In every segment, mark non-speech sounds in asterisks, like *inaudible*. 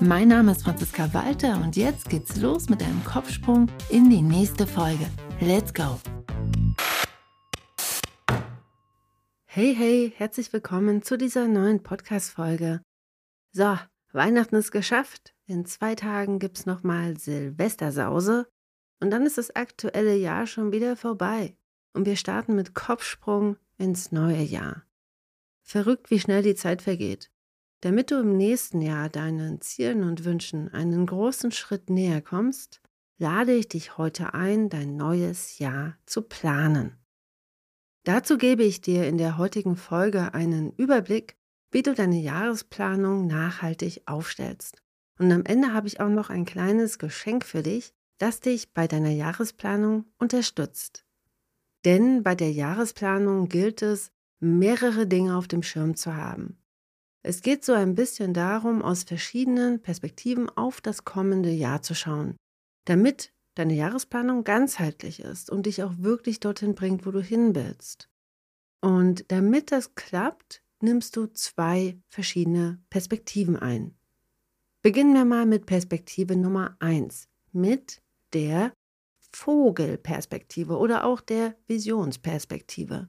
Mein Name ist Franziska Walter und jetzt geht's los mit einem Kopfsprung in die nächste Folge. Let's go! Hey, hey, herzlich willkommen zu dieser neuen Podcast-Folge. So, Weihnachten ist geschafft. In zwei Tagen gibt's nochmal Silvestersause und dann ist das aktuelle Jahr schon wieder vorbei und wir starten mit Kopfsprung ins neue Jahr. Verrückt, wie schnell die Zeit vergeht. Damit du im nächsten Jahr deinen Zielen und Wünschen einen großen Schritt näher kommst, lade ich dich heute ein, dein neues Jahr zu planen. Dazu gebe ich dir in der heutigen Folge einen Überblick, wie du deine Jahresplanung nachhaltig aufstellst. Und am Ende habe ich auch noch ein kleines Geschenk für dich, das dich bei deiner Jahresplanung unterstützt. Denn bei der Jahresplanung gilt es, mehrere Dinge auf dem Schirm zu haben. Es geht so ein bisschen darum, aus verschiedenen Perspektiven auf das kommende Jahr zu schauen, damit deine Jahresplanung ganzheitlich ist und dich auch wirklich dorthin bringt, wo du hin willst. Und damit das klappt, nimmst du zwei verschiedene Perspektiven ein. Beginnen wir mal mit Perspektive Nummer eins, mit der Vogelperspektive oder auch der Visionsperspektive.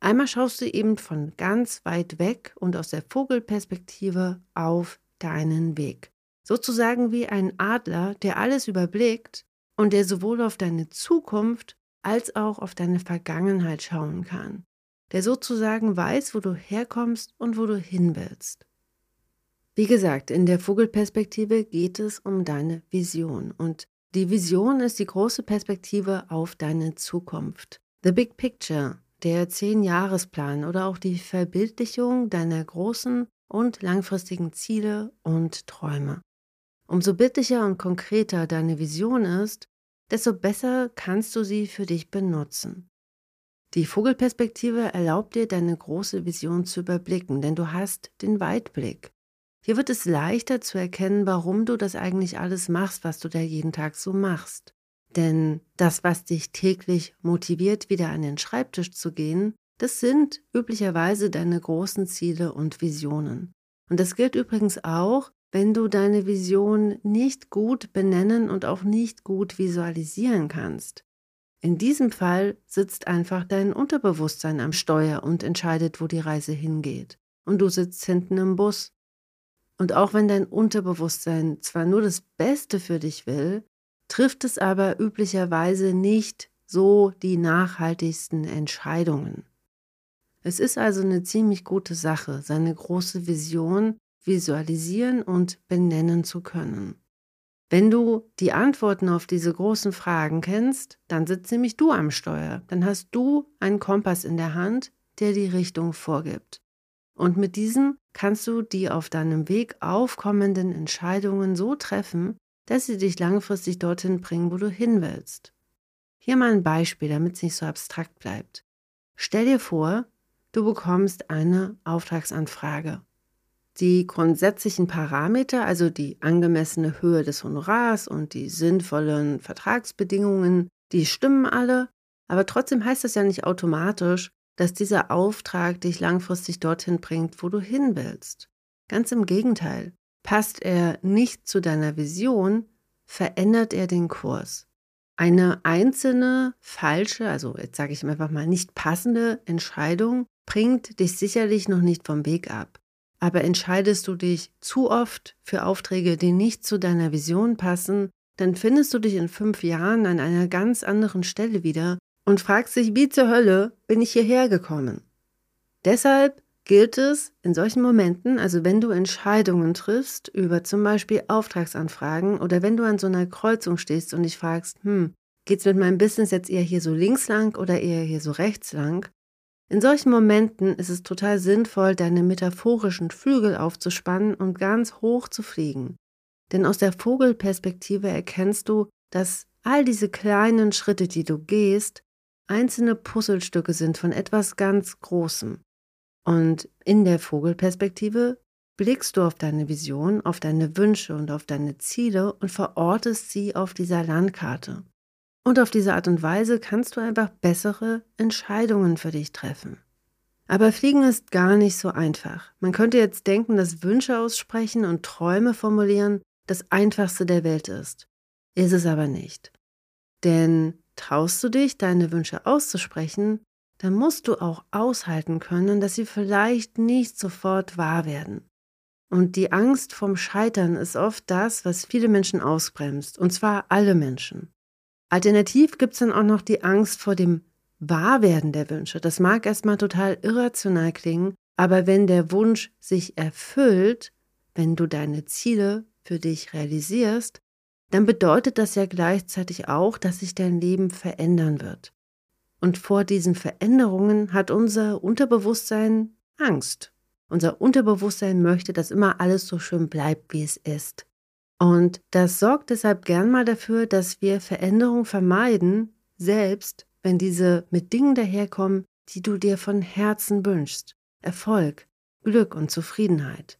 Einmal schaust du eben von ganz weit weg und aus der Vogelperspektive auf deinen Weg. Sozusagen wie ein Adler, der alles überblickt und der sowohl auf deine Zukunft als auch auf deine Vergangenheit schauen kann. Der sozusagen weiß, wo du herkommst und wo du hin willst. Wie gesagt, in der Vogelperspektive geht es um deine Vision und die Vision ist die große Perspektive auf deine Zukunft. The Big Picture, der Zehn-Jahresplan oder auch die Verbildlichung deiner großen und langfristigen Ziele und Träume. Umso bildlicher und konkreter deine Vision ist, desto besser kannst du sie für dich benutzen. Die Vogelperspektive erlaubt dir, deine große Vision zu überblicken, denn du hast den Weitblick. Hier wird es leichter zu erkennen, warum du das eigentlich alles machst, was du da jeden Tag so machst. Denn das, was dich täglich motiviert, wieder an den Schreibtisch zu gehen, das sind üblicherweise deine großen Ziele und Visionen. Und das gilt übrigens auch, wenn du deine Vision nicht gut benennen und auch nicht gut visualisieren kannst. In diesem Fall sitzt einfach dein Unterbewusstsein am Steuer und entscheidet, wo die Reise hingeht. Und du sitzt hinten im Bus. Und auch wenn dein Unterbewusstsein zwar nur das Beste für dich will, trifft es aber üblicherweise nicht so die nachhaltigsten Entscheidungen. Es ist also eine ziemlich gute Sache, seine große Vision visualisieren und benennen zu können. Wenn du die Antworten auf diese großen Fragen kennst, dann sitzt nämlich du am Steuer. Dann hast du einen Kompass in der Hand, der die Richtung vorgibt. Und mit diesem kannst du die auf deinem Weg aufkommenden Entscheidungen so treffen, dass sie dich langfristig dorthin bringen, wo du hin willst. Hier mal ein Beispiel, damit es nicht so abstrakt bleibt. Stell dir vor, du bekommst eine Auftragsanfrage. Die grundsätzlichen Parameter, also die angemessene Höhe des Honorars und die sinnvollen Vertragsbedingungen, die stimmen alle, aber trotzdem heißt das ja nicht automatisch, dass dieser Auftrag dich langfristig dorthin bringt, wo du hin willst. Ganz im Gegenteil. Passt er nicht zu deiner Vision, verändert er den Kurs. Eine einzelne falsche, also jetzt sage ich einfach mal nicht passende Entscheidung bringt dich sicherlich noch nicht vom Weg ab. Aber entscheidest du dich zu oft für Aufträge, die nicht zu deiner Vision passen, dann findest du dich in fünf Jahren an einer ganz anderen Stelle wieder und fragst dich, wie zur Hölle bin ich hierher gekommen? Deshalb gilt es in solchen Momenten, also wenn du Entscheidungen triffst über zum Beispiel Auftragsanfragen oder wenn du an so einer Kreuzung stehst und dich fragst, hm, geht's mit meinem Business jetzt eher hier so links lang oder eher hier so rechts lang? In solchen Momenten ist es total sinnvoll, deine metaphorischen Flügel aufzuspannen und ganz hoch zu fliegen. Denn aus der Vogelperspektive erkennst du, dass all diese kleinen Schritte, die du gehst, einzelne Puzzlestücke sind von etwas ganz Großem. Und in der Vogelperspektive blickst du auf deine Vision, auf deine Wünsche und auf deine Ziele und verortest sie auf dieser Landkarte. Und auf diese Art und Weise kannst du einfach bessere Entscheidungen für dich treffen. Aber Fliegen ist gar nicht so einfach. Man könnte jetzt denken, dass Wünsche aussprechen und Träume formulieren das einfachste der Welt ist. Ist es aber nicht. Denn traust du dich, deine Wünsche auszusprechen, dann musst du auch aushalten können, dass sie vielleicht nicht sofort wahr werden. Und die Angst vom Scheitern ist oft das, was viele Menschen ausbremst, und zwar alle Menschen. Alternativ gibt es dann auch noch die Angst vor dem Wahrwerden der Wünsche. Das mag erstmal total irrational klingen, aber wenn der Wunsch sich erfüllt, wenn du deine Ziele für dich realisierst, dann bedeutet das ja gleichzeitig auch, dass sich dein Leben verändern wird. Und vor diesen Veränderungen hat unser Unterbewusstsein Angst. Unser Unterbewusstsein möchte, dass immer alles so schön bleibt, wie es ist. Und das sorgt deshalb gern mal dafür, dass wir Veränderungen vermeiden, selbst wenn diese mit Dingen daherkommen, die du dir von Herzen wünschst. Erfolg, Glück und Zufriedenheit.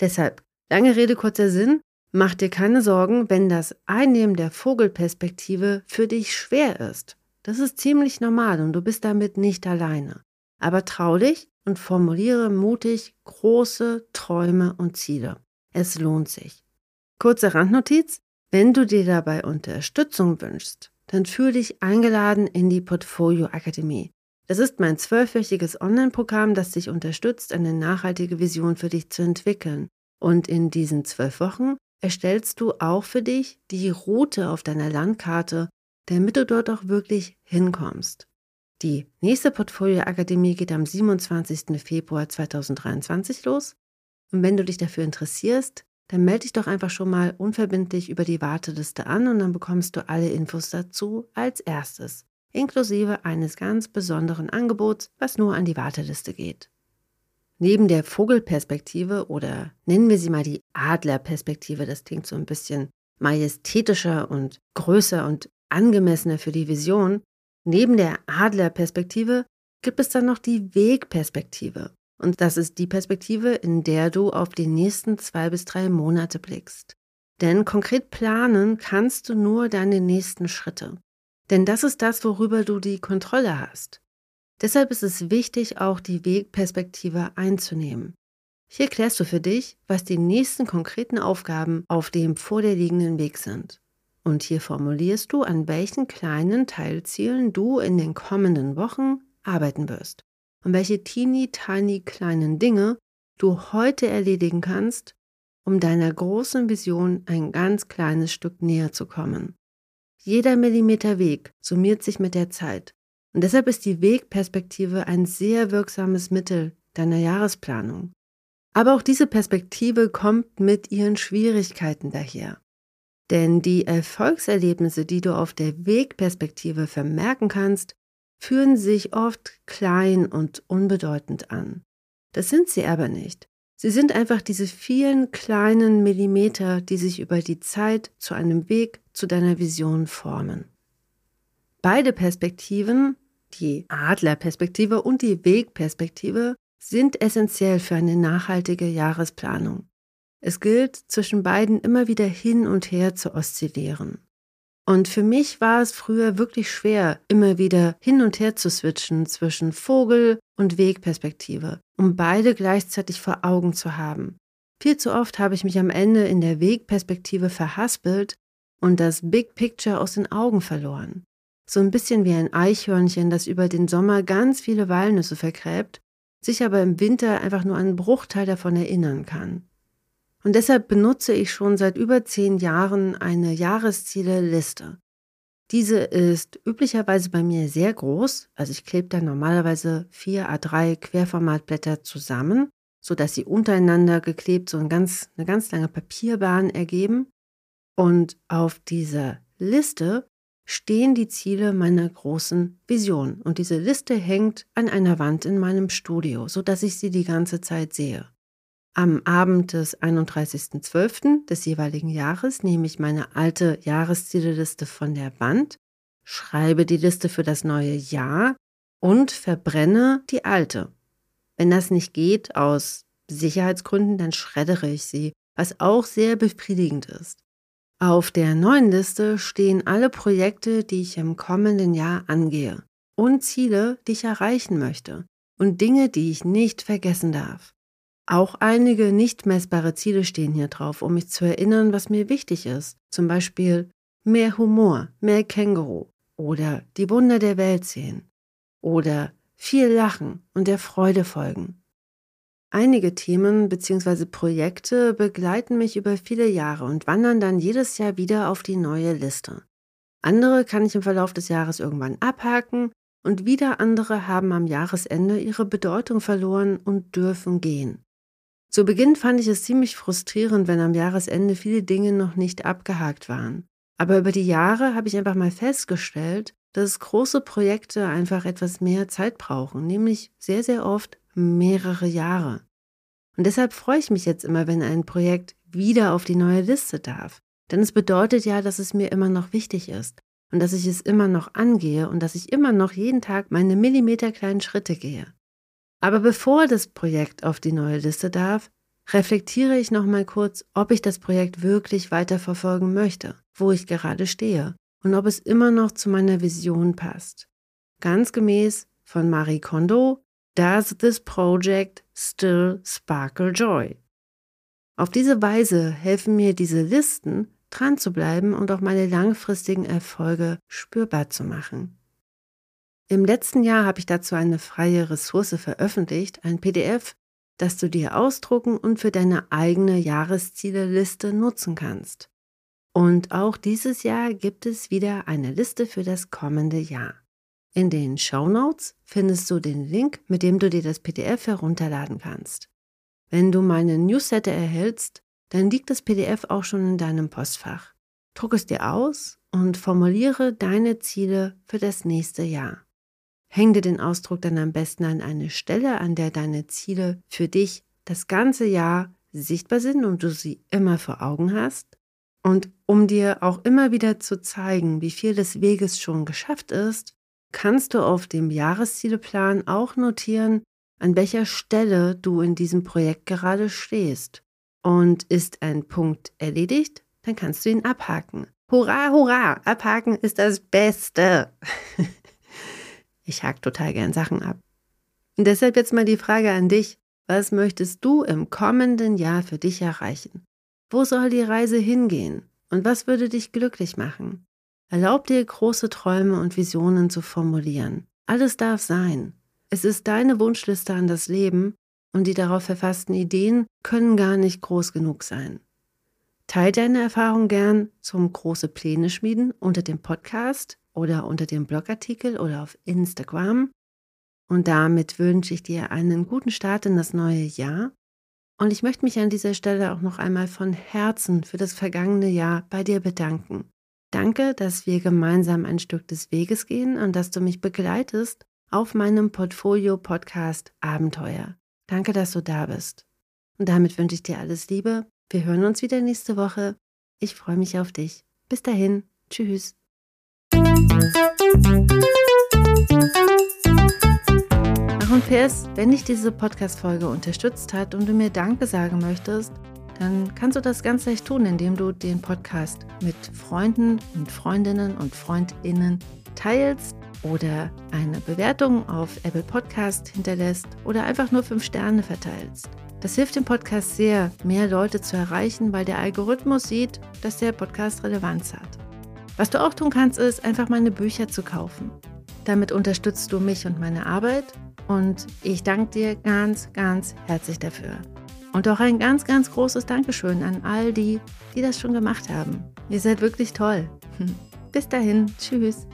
Deshalb, lange Rede, kurzer Sinn, mach dir keine Sorgen, wenn das Einnehmen der Vogelperspektive für dich schwer ist. Das ist ziemlich normal und du bist damit nicht alleine. Aber trau dich und formuliere mutig große Träume und Ziele. Es lohnt sich. Kurze Randnotiz, wenn du dir dabei Unterstützung wünschst, dann fühle dich eingeladen in die Portfolio Akademie. Das ist mein zwölfwöchiges Online-Programm, das dich unterstützt, eine nachhaltige Vision für dich zu entwickeln. Und in diesen zwölf Wochen erstellst du auch für dich die Route auf deiner Landkarte, damit du dort auch wirklich hinkommst. Die nächste Portfolio Akademie geht am 27. Februar 2023 los. Und wenn du dich dafür interessierst, dann melde dich doch einfach schon mal unverbindlich über die Warteliste an und dann bekommst du alle Infos dazu als erstes, inklusive eines ganz besonderen Angebots, was nur an die Warteliste geht. Neben der Vogelperspektive oder nennen wir sie mal die Adlerperspektive, das klingt so ein bisschen majestätischer und größer und angemessener für die Vision, Neben der Adlerperspektive gibt es dann noch die Wegperspektive. Und das ist die Perspektive, in der du auf die nächsten zwei bis drei Monate blickst. Denn konkret planen kannst du nur deine nächsten Schritte. Denn das ist das, worüber du die Kontrolle hast. Deshalb ist es wichtig, auch die Wegperspektive einzunehmen. Hier klärst du für dich, was die nächsten konkreten Aufgaben auf dem vor dir liegenden Weg sind. Und hier formulierst du, an welchen kleinen Teilzielen du in den kommenden Wochen arbeiten wirst und welche teeny tiny kleinen Dinge du heute erledigen kannst, um deiner großen Vision ein ganz kleines Stück näher zu kommen. Jeder Millimeter Weg summiert sich mit der Zeit und deshalb ist die Wegperspektive ein sehr wirksames Mittel deiner Jahresplanung. Aber auch diese Perspektive kommt mit ihren Schwierigkeiten daher. Denn die Erfolgserlebnisse, die du auf der Wegperspektive vermerken kannst, fühlen sich oft klein und unbedeutend an. Das sind sie aber nicht. Sie sind einfach diese vielen kleinen Millimeter, die sich über die Zeit zu einem Weg zu deiner Vision formen. Beide Perspektiven, die Adlerperspektive und die Wegperspektive, sind essentiell für eine nachhaltige Jahresplanung. Es gilt, zwischen beiden immer wieder hin und her zu oszillieren. Und für mich war es früher wirklich schwer, immer wieder hin und her zu switchen zwischen Vogel und Wegperspektive, um beide gleichzeitig vor Augen zu haben. Viel zu oft habe ich mich am Ende in der Wegperspektive verhaspelt und das Big Picture aus den Augen verloren. So ein bisschen wie ein Eichhörnchen, das über den Sommer ganz viele Walnüsse vergräbt, sich aber im Winter einfach nur einen Bruchteil davon erinnern kann. Und deshalb benutze ich schon seit über zehn Jahren eine Jahresziele-Liste. Diese ist üblicherweise bei mir sehr groß, also ich klebe da normalerweise vier A3 Querformatblätter zusammen, sodass sie untereinander geklebt so ein ganz, eine ganz lange Papierbahn ergeben. Und auf dieser Liste stehen die Ziele meiner großen Vision. Und diese Liste hängt an einer Wand in meinem Studio, sodass ich sie die ganze Zeit sehe. Am Abend des 31.12. des jeweiligen Jahres nehme ich meine alte Jahreszieleliste von der Wand, schreibe die Liste für das neue Jahr und verbrenne die alte. Wenn das nicht geht aus Sicherheitsgründen, dann schreddere ich sie, was auch sehr befriedigend ist. Auf der neuen Liste stehen alle Projekte, die ich im kommenden Jahr angehe und Ziele, die ich erreichen möchte und Dinge, die ich nicht vergessen darf. Auch einige nicht messbare Ziele stehen hier drauf, um mich zu erinnern, was mir wichtig ist. Zum Beispiel mehr Humor, mehr Känguru oder die Wunder der Welt sehen oder viel Lachen und der Freude folgen. Einige Themen bzw. Projekte begleiten mich über viele Jahre und wandern dann jedes Jahr wieder auf die neue Liste. Andere kann ich im Verlauf des Jahres irgendwann abhaken und wieder andere haben am Jahresende ihre Bedeutung verloren und dürfen gehen. Zu Beginn fand ich es ziemlich frustrierend, wenn am Jahresende viele Dinge noch nicht abgehakt waren. Aber über die Jahre habe ich einfach mal festgestellt, dass große Projekte einfach etwas mehr Zeit brauchen, nämlich sehr, sehr oft mehrere Jahre. Und deshalb freue ich mich jetzt immer, wenn ein Projekt wieder auf die neue Liste darf. Denn es bedeutet ja, dass es mir immer noch wichtig ist und dass ich es immer noch angehe und dass ich immer noch jeden Tag meine millimeterkleinen Schritte gehe. Aber bevor das Projekt auf die neue Liste darf, reflektiere ich nochmal kurz, ob ich das Projekt wirklich weiterverfolgen möchte, wo ich gerade stehe und ob es immer noch zu meiner Vision passt. Ganz gemäß von Marie Kondo, Does this project still sparkle joy? Auf diese Weise helfen mir diese Listen, dran zu bleiben und auch meine langfristigen Erfolge spürbar zu machen. Im letzten Jahr habe ich dazu eine freie Ressource veröffentlicht, ein PDF, das du dir ausdrucken und für deine eigene Jahreszieleliste nutzen kannst. Und auch dieses Jahr gibt es wieder eine Liste für das kommende Jahr. In den Show Notes findest du den Link, mit dem du dir das PDF herunterladen kannst. Wenn du meinen Newsletter erhältst, dann liegt das PDF auch schon in deinem Postfach. Druck es dir aus und formuliere deine Ziele für das nächste Jahr. Häng dir den Ausdruck dann am besten an eine Stelle, an der deine Ziele für dich das ganze Jahr sichtbar sind und du sie immer vor Augen hast. Und um dir auch immer wieder zu zeigen, wie viel des Weges schon geschafft ist, kannst du auf dem Jahreszieleplan auch notieren, an welcher Stelle du in diesem Projekt gerade stehst. Und ist ein Punkt erledigt, dann kannst du ihn abhaken. Hurra, hurra, abhaken ist das Beste. *laughs* Ich hake total gern Sachen ab. Und deshalb jetzt mal die Frage an dich. Was möchtest du im kommenden Jahr für dich erreichen? Wo soll die Reise hingehen? Und was würde dich glücklich machen? Erlaub dir große Träume und Visionen zu formulieren. Alles darf sein. Es ist deine Wunschliste an das Leben und die darauf verfassten Ideen können gar nicht groß genug sein. Teil deine Erfahrung gern zum große Pläne schmieden unter dem Podcast oder unter dem Blogartikel oder auf Instagram. Und damit wünsche ich dir einen guten Start in das neue Jahr. Und ich möchte mich an dieser Stelle auch noch einmal von Herzen für das vergangene Jahr bei dir bedanken. Danke, dass wir gemeinsam ein Stück des Weges gehen und dass du mich begleitest auf meinem Portfolio-Podcast Abenteuer. Danke, dass du da bist. Und damit wünsche ich dir alles Liebe. Wir hören uns wieder nächste Woche. Ich freue mich auf dich. Bis dahin. Tschüss. Ach und wenn dich diese Podcast-Folge unterstützt hat und du mir Danke sagen möchtest, dann kannst du das ganz leicht tun, indem du den Podcast mit Freunden und Freundinnen und Freundinnen teilst oder eine Bewertung auf Apple Podcast hinterlässt oder einfach nur fünf Sterne verteilst. Das hilft dem Podcast sehr, mehr Leute zu erreichen, weil der Algorithmus sieht, dass der Podcast Relevanz hat. Was du auch tun kannst, ist einfach meine Bücher zu kaufen. Damit unterstützt du mich und meine Arbeit und ich danke dir ganz, ganz herzlich dafür. Und auch ein ganz, ganz großes Dankeschön an all die, die das schon gemacht haben. Ihr seid wirklich toll. *laughs* Bis dahin, tschüss.